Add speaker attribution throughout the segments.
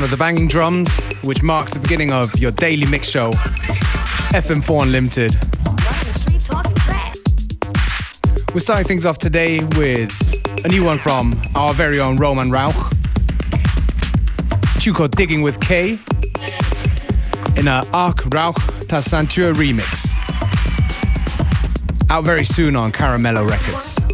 Speaker 1: sound of the banging drums, which marks the beginning of your daily mix show, FM4 Unlimited. We're starting things off today with a new one from our very own Roman Rauch. Chuko Digging with K in a Arc Rauch Tassantur remix. Out very soon on Caramello Records.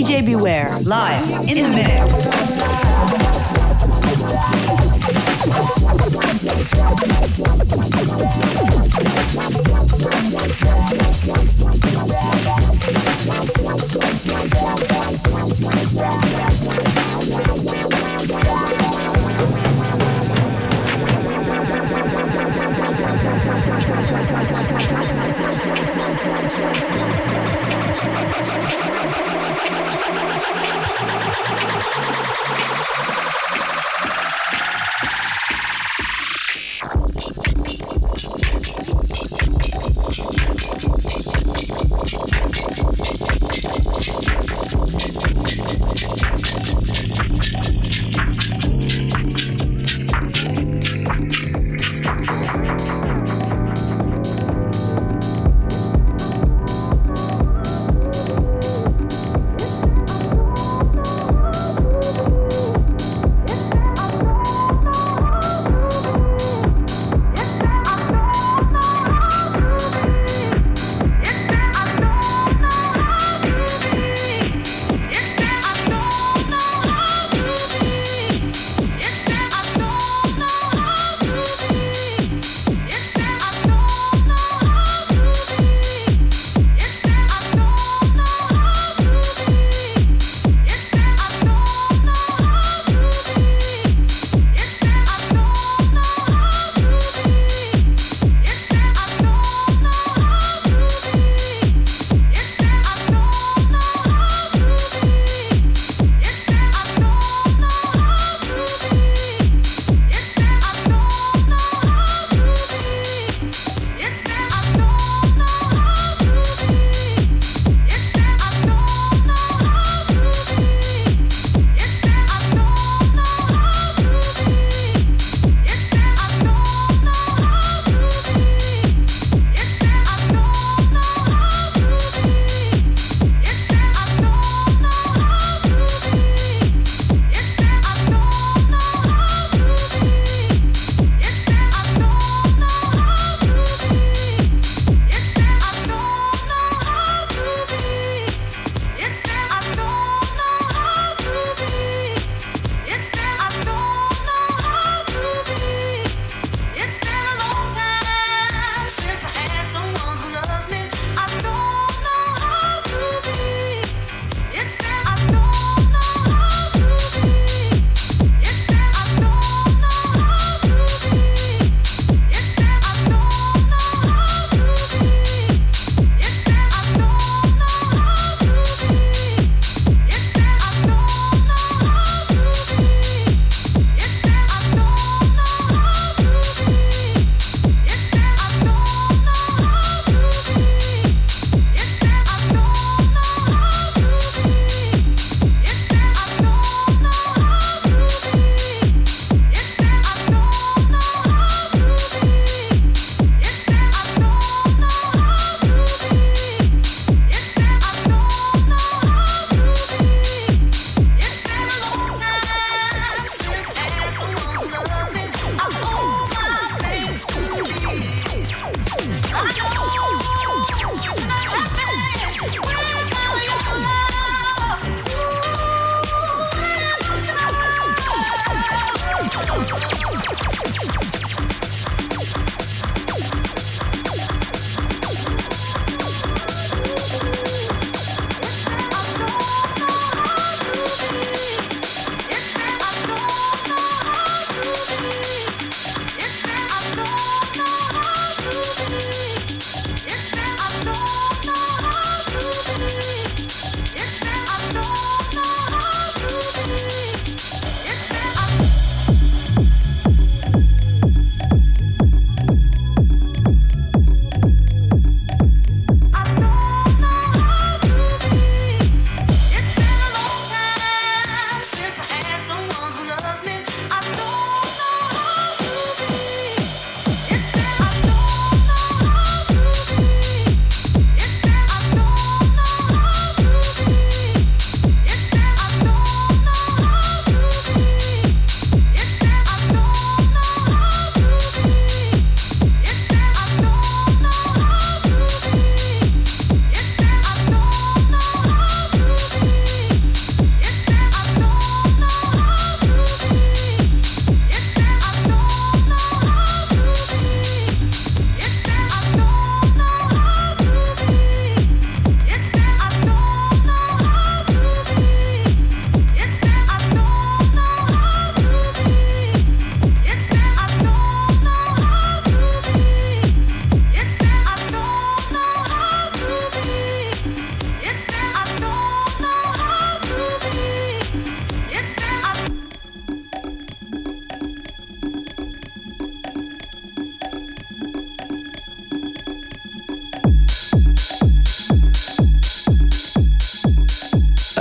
Speaker 2: DJ Beware, live in the mix.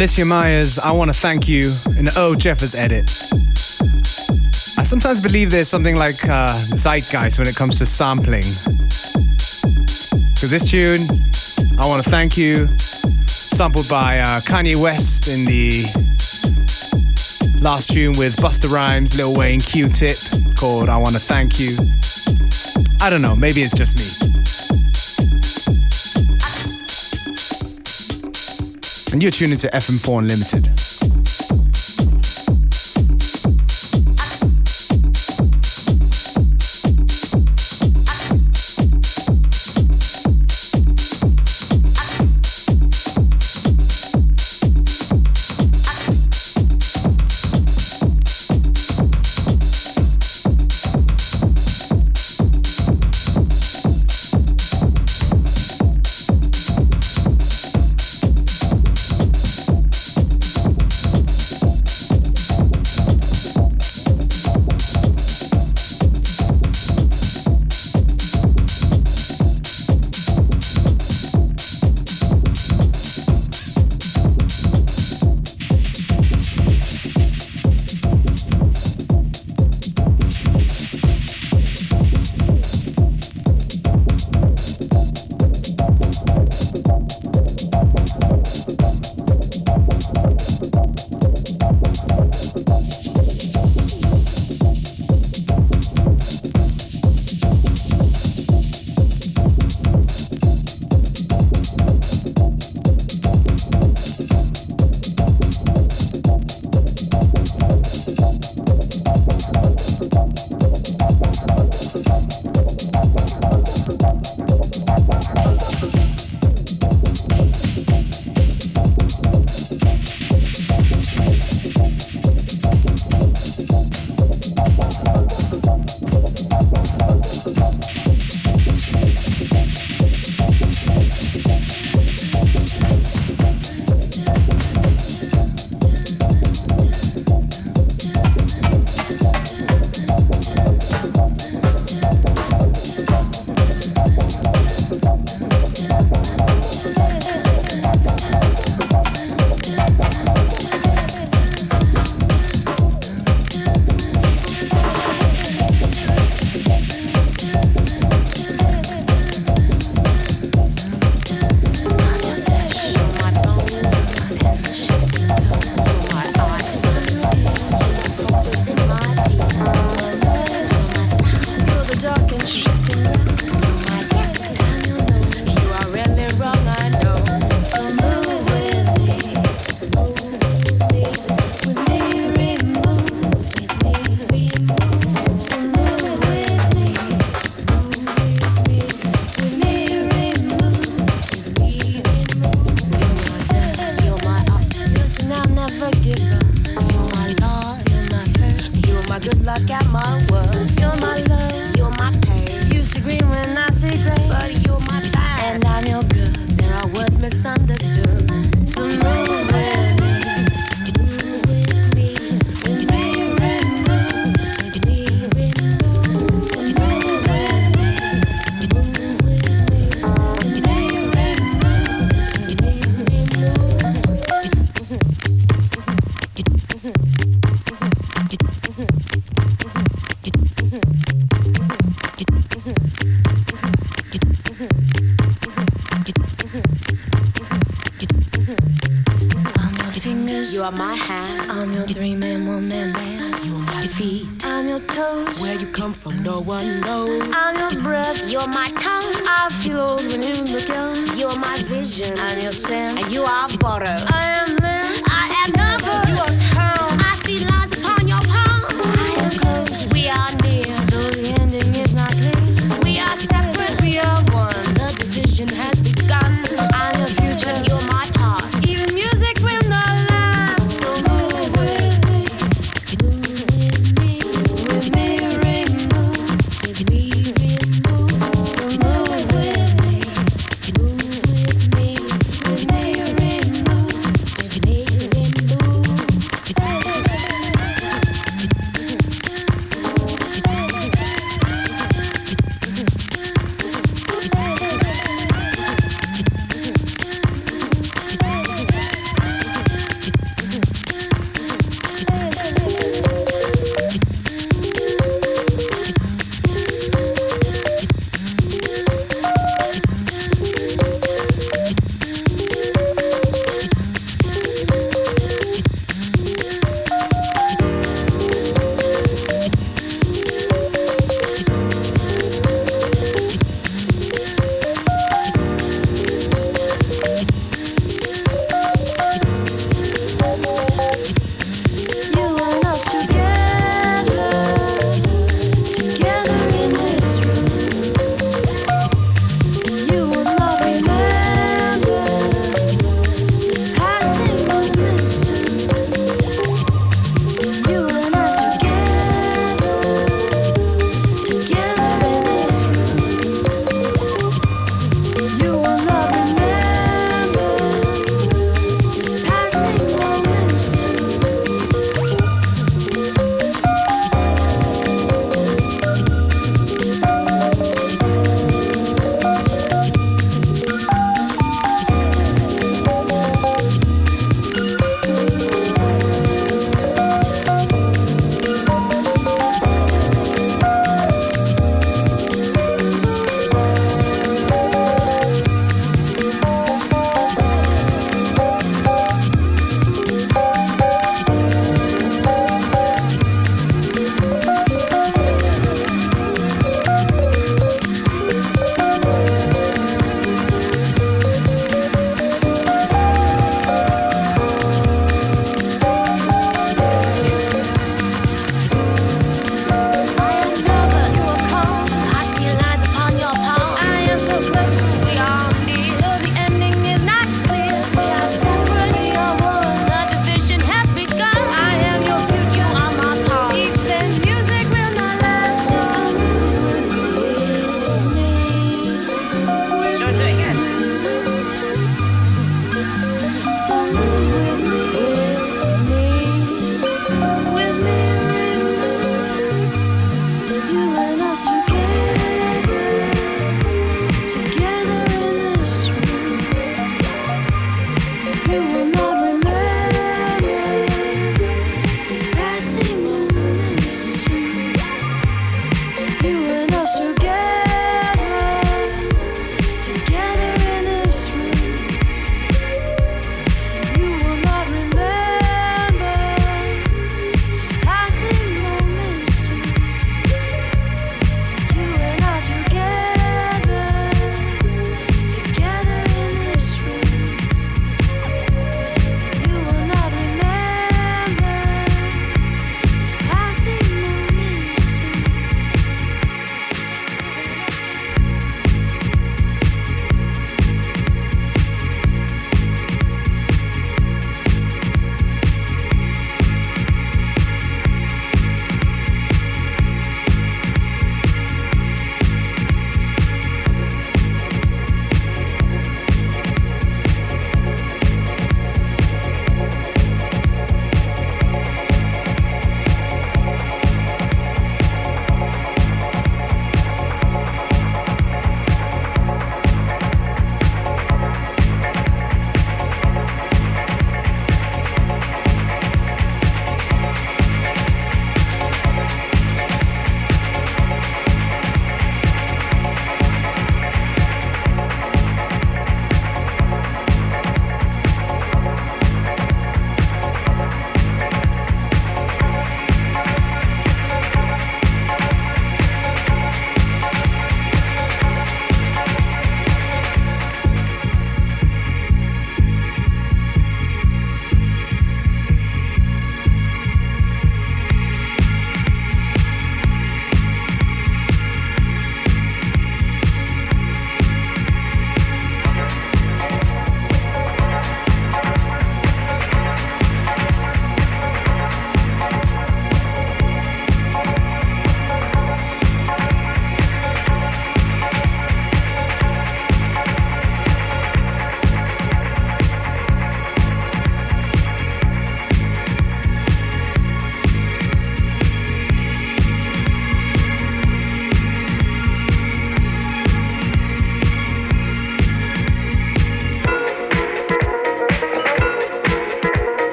Speaker 3: Alicia Myers, I want to thank you in oh, Jeffers edit. I sometimes believe there's something like uh, zeitgeist when it comes to sampling. Because this tune, I want to thank you, sampled by uh, Kanye West in the last tune with Busta Rhymes, Lil Wayne, Q-Tip, called I Want to Thank You. I don't know, maybe it's just me. And you're tuning to FM4 Unlimited.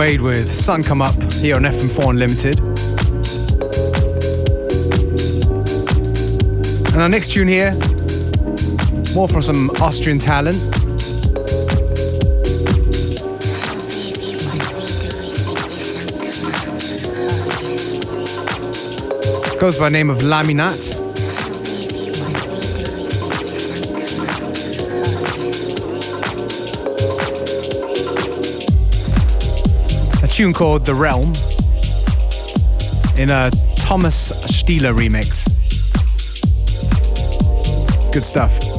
Speaker 4: Wade with Sun Come Up here on FM4 Unlimited. And our next tune here, more from some Austrian talent. Goes by name of Laminat. Tune called The Realm in a Thomas Stieler remix. Good stuff.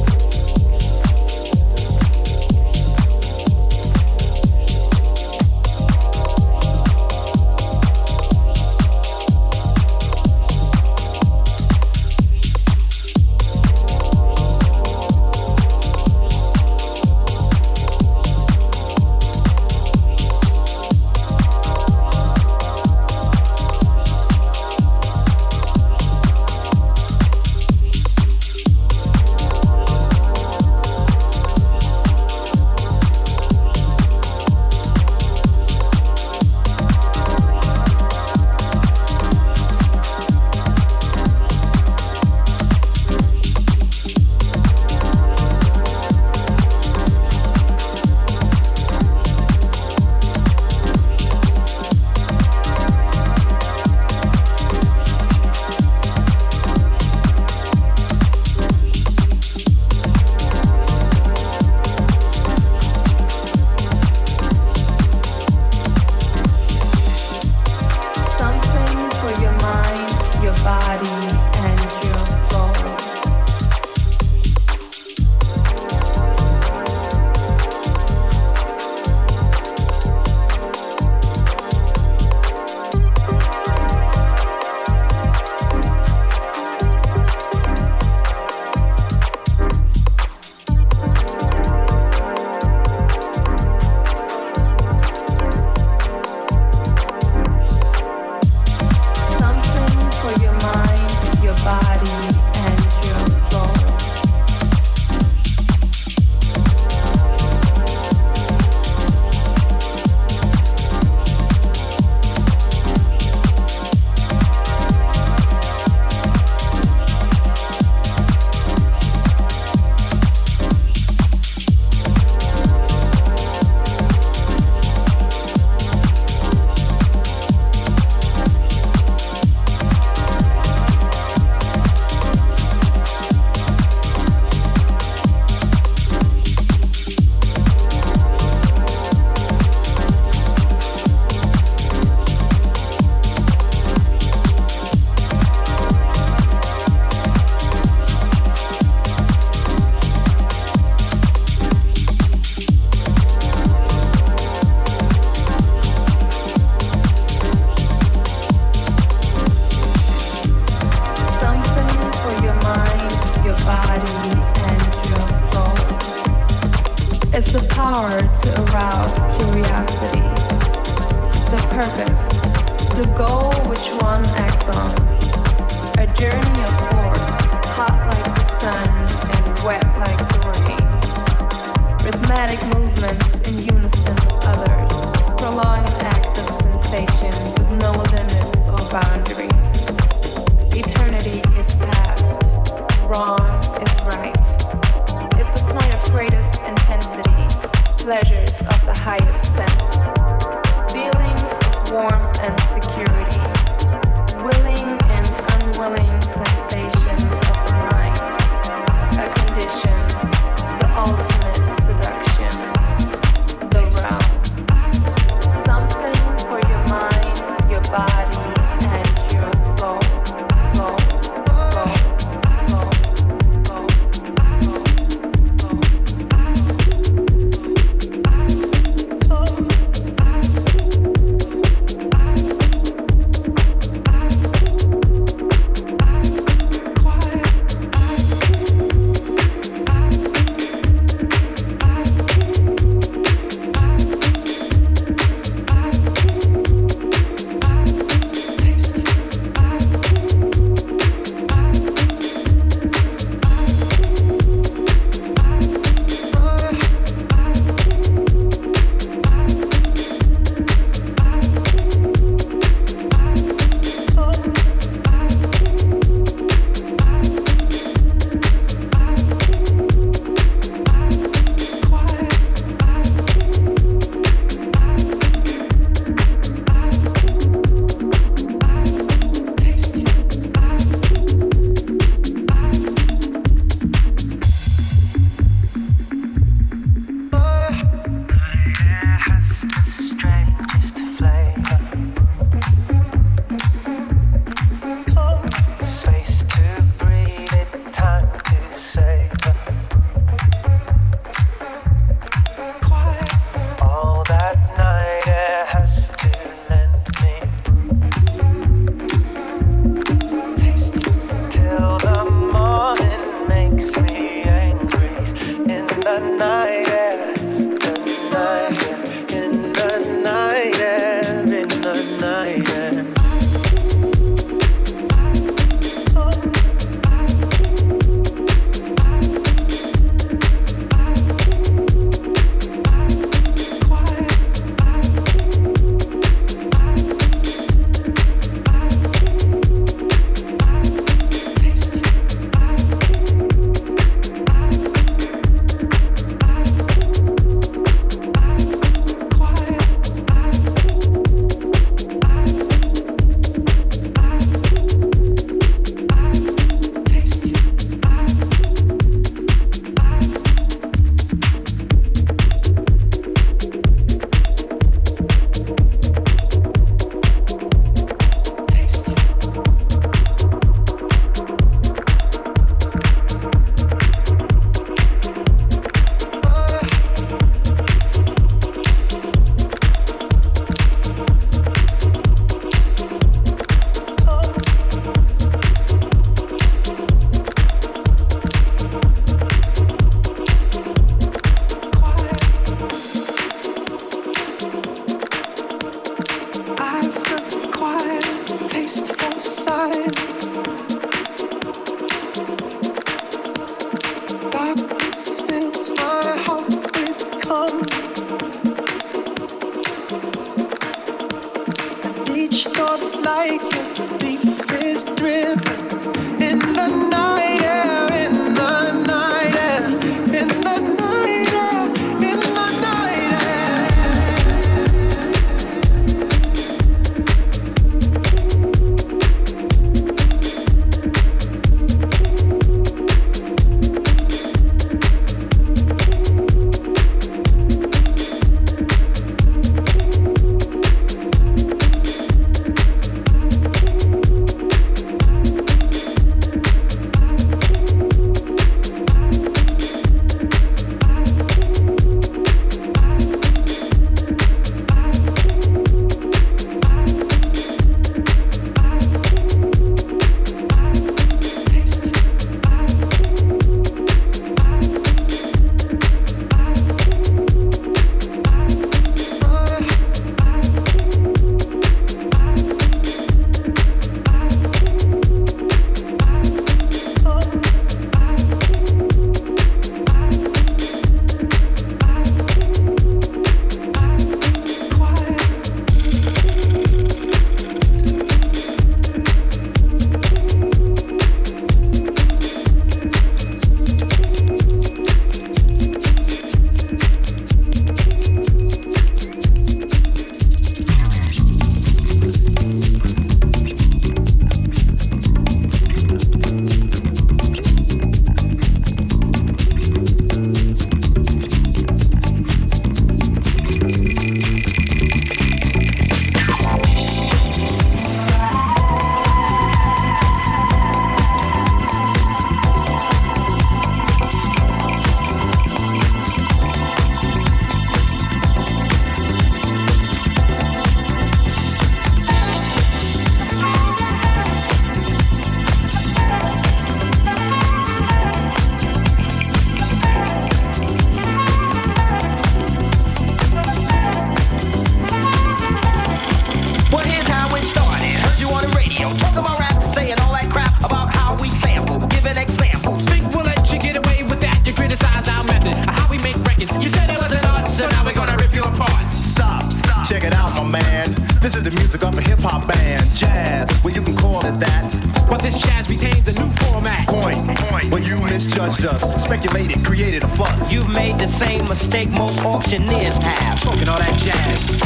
Speaker 5: That.
Speaker 6: But this jazz retains a new format.
Speaker 5: Point, point. When you misjudged us, speculated, created a fuss.
Speaker 7: You've made the same mistake most auctioneers have.
Speaker 6: Talking all that jazz.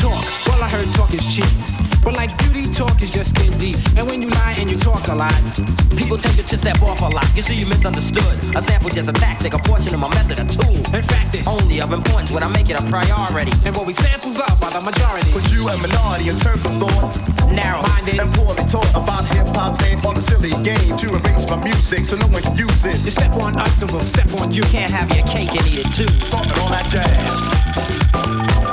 Speaker 6: Talk, well I heard talk is cheap. Is just skin deep. And when you lie and you talk a lot,
Speaker 7: People tend to step off a lot. You see, you misunderstood. A sample just a tactic, a portion of my method, a tool.
Speaker 6: in fact, it's
Speaker 7: Only of importance when I make it a priority.
Speaker 6: and what we samples up by the majority.
Speaker 5: But you a minority in terms of thought.
Speaker 7: Narrow.
Speaker 6: Minded,
Speaker 5: And poorly taught about hip hop and all the silly game to erase my music so no one can use it.
Speaker 6: you step on us and we'll step on you.
Speaker 7: Can't have your cake and eat it too.
Speaker 5: Talking all that jazz.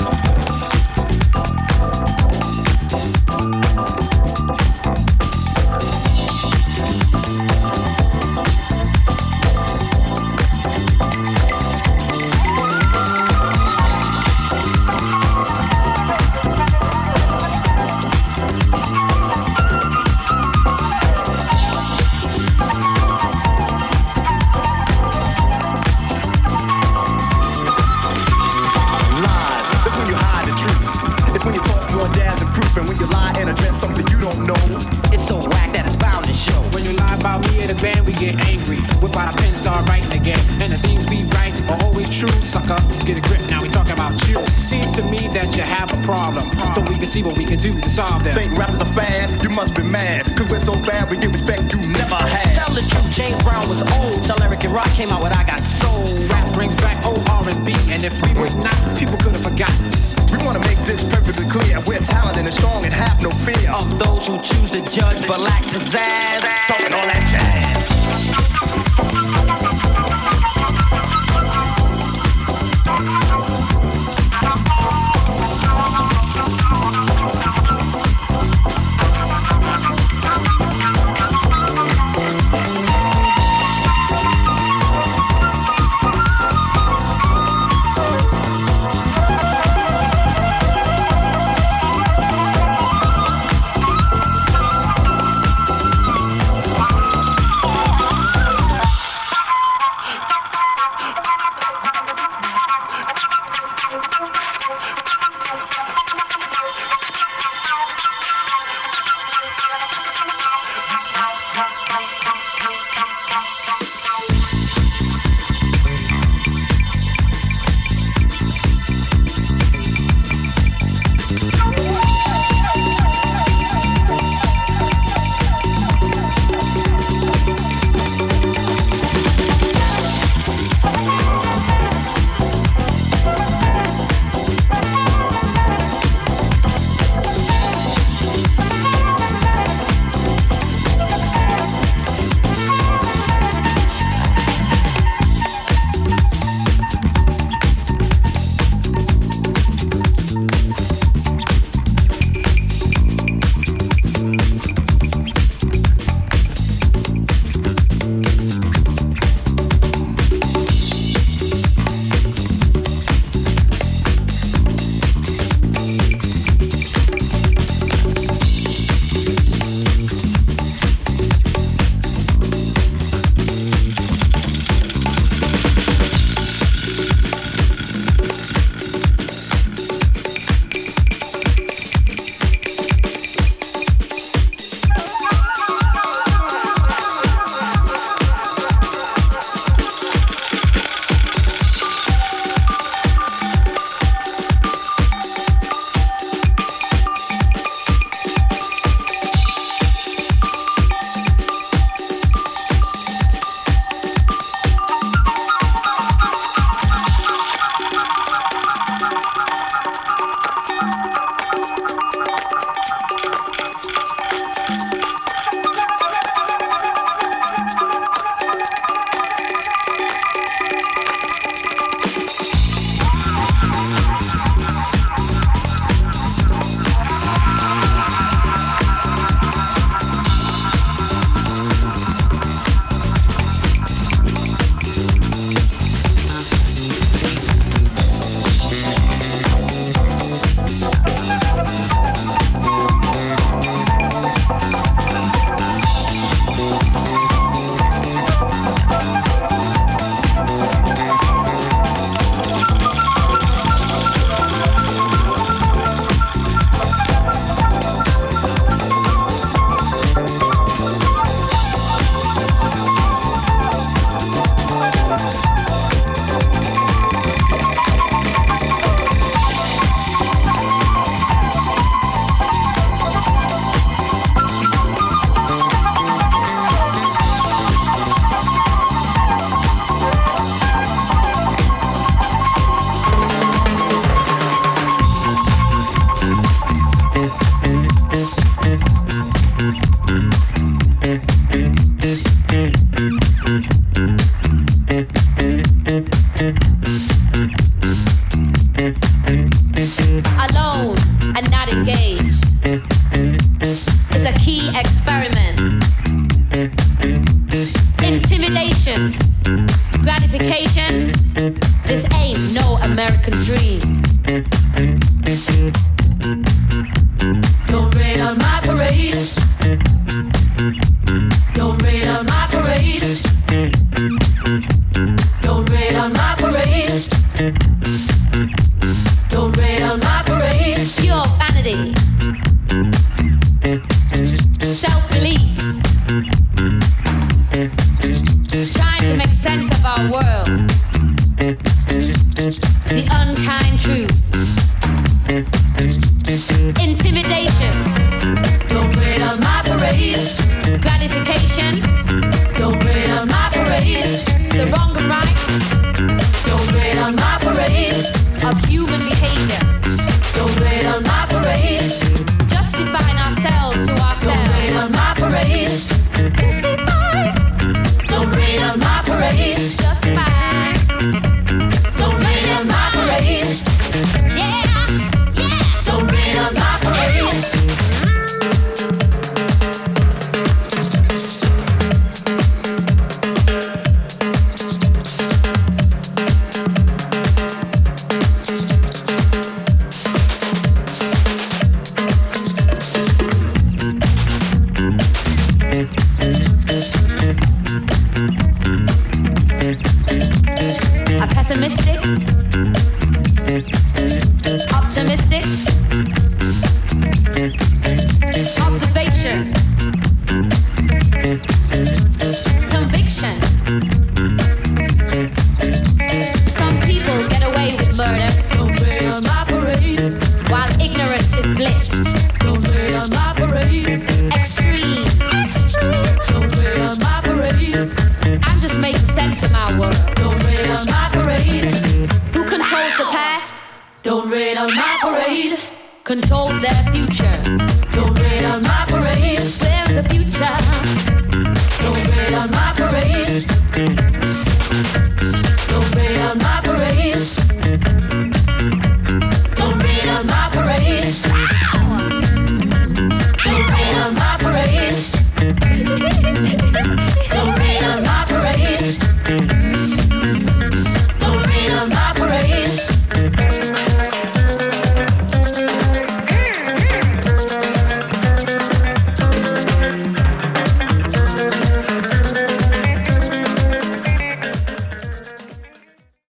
Speaker 5: Must. Cause we're so bad, we get respect you never had.
Speaker 7: Tell the truth, James Brown was old. Tell Eric and Rock came out with I Got Soul.
Speaker 6: Rap brings back old R&B, and if we were not, people could have forgotten.
Speaker 5: We wanna make this perfectly clear. We're talented and strong and have no fear.
Speaker 7: Of those who choose to judge but lack pizzazz.
Speaker 5: Talking all that jazz.